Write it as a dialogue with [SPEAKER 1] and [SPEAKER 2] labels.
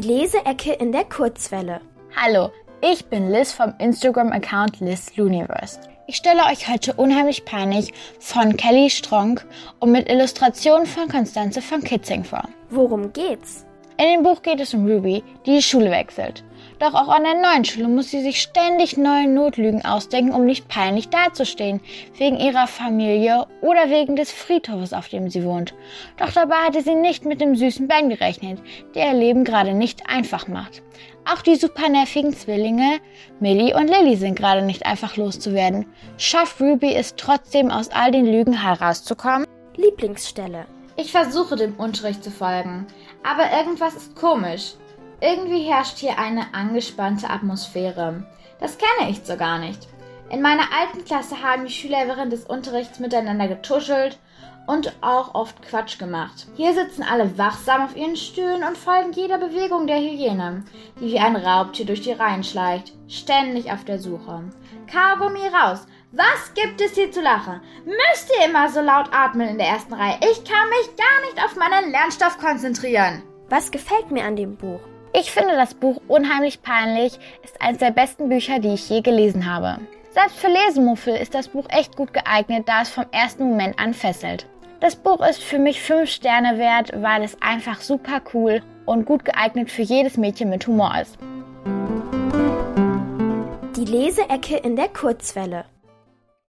[SPEAKER 1] Leseecke in der Kurzwelle.
[SPEAKER 2] Hallo, ich bin Liz vom Instagram-Account LizLuniverse. Ich stelle euch heute Unheimlich Peinlich von Kelly Stronk und mit Illustrationen von Konstanze von Kitzing vor.
[SPEAKER 1] Worum geht's?
[SPEAKER 2] In dem Buch geht es um Ruby, die die Schule wechselt. Doch auch an der neuen Schule muss sie sich ständig neue Notlügen ausdenken, um nicht peinlich dazustehen, wegen ihrer Familie oder wegen des Friedhofes, auf dem sie wohnt. Doch dabei hatte sie nicht mit dem süßen Ben gerechnet, der ihr Leben gerade nicht einfach macht. Auch die super nervigen Zwillinge Millie und Lily sind gerade nicht einfach loszuwerden. Schafft Ruby es trotzdem aus all den Lügen herauszukommen?
[SPEAKER 1] Lieblingsstelle.
[SPEAKER 3] Ich versuche dem Unterricht zu folgen, aber irgendwas ist komisch. Irgendwie herrscht hier eine angespannte Atmosphäre. Das kenne ich so gar nicht. In meiner alten Klasse haben die Schüler während des Unterrichts miteinander getuschelt und auch oft Quatsch gemacht. Hier sitzen alle wachsam auf ihren Stühlen und folgen jeder Bewegung der Hyäne, die wie ein Raubtier durch die Reihen schleicht, ständig auf der Suche. Kaugummi raus! Was gibt es hier zu lachen? Müsst ihr immer so laut atmen in der ersten Reihe? Ich kann mich gar nicht auf meinen Lernstoff konzentrieren.
[SPEAKER 1] Was gefällt mir an dem Buch?
[SPEAKER 2] Ich finde das Buch Unheimlich peinlich ist eines der besten Bücher, die ich je gelesen habe. Selbst für Lesemuffel ist das Buch echt gut geeignet, da es vom ersten Moment an fesselt. Das Buch ist für mich 5 Sterne wert, weil es einfach super cool und gut geeignet für jedes Mädchen mit Humor ist.
[SPEAKER 1] Die Leseecke in der Kurzwelle.